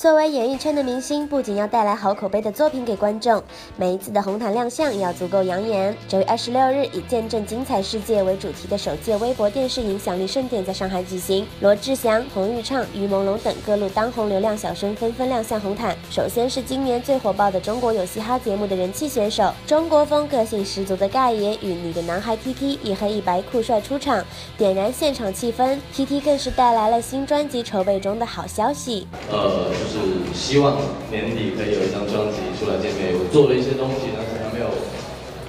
作为演艺圈的明星，不仅要带来好口碑的作品给观众，每一次的红毯亮相要足够养眼。九月二十六日，以“见证精彩世界”为主题的首届微博电视影响力盛典在上海举行，罗志祥、洪昱畅、于朦胧等各路当红流量小生纷纷亮相红毯。首先是今年最火爆的中国有嘻哈节目的人气选手，中国风个性十足的盖爷与女的男孩 T T 一黑一白酷帅出场，点燃现场气氛。T T 更是带来了新专辑筹备中的好消息。是希望年底可以有一张专辑出来见面，我做了一些东西，但是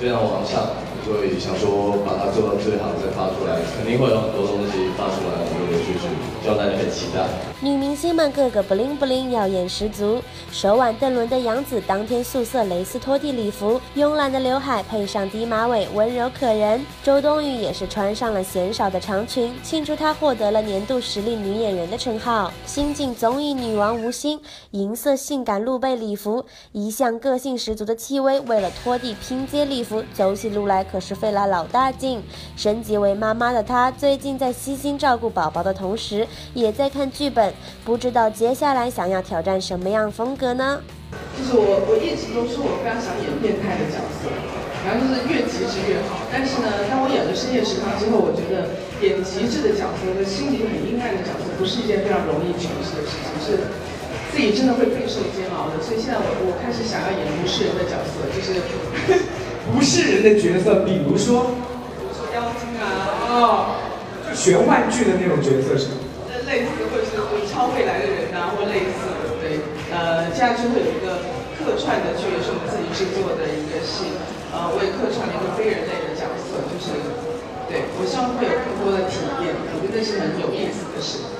非常完善，所以想说把它做到最好再发出来，肯定会有很多东西发出来，陆陆续续，希望大家可以期待。女明星们个个不灵不灵，耀眼十足。手挽邓伦的杨紫当天素色蕾丝拖地礼服，慵懒的刘海配上低马尾，温柔可人。周冬雨也是穿上了显少的长裙，庆祝她获得了年度实力女演员的称号。新晋综艺女王吴昕，银色性感露背礼服，一向个性十足的戚薇为了拖地拼接礼服，走起路来可是费了老大劲。升级为妈妈的她，最近在悉心照顾宝宝的同时，也在看剧本。不知道接下来想要挑战什么样风格呢？就是我我一直都说我非常想演变态的角色，然后就是越极致越好。但是呢，当我演了《深夜食堂》之后，我觉得演极致的角色和心里很阴暗的角色不是一件非常容易诠释的事情，是自己真的会备受煎熬的。所以现在我我开始想要演不是人的角色，就是不是人的角色，比如说，比如说妖精啊，哦，就玄幻剧的那种角色是吗？类似或者是超未来的人呐，或类似的，对，呃，接下来就会有一个客串的剧，也是我们自己制作的一个戏，呃，我也客串了一个非人类的角色，就是，对我希望会有更多的体验，我觉得是很有意思的事。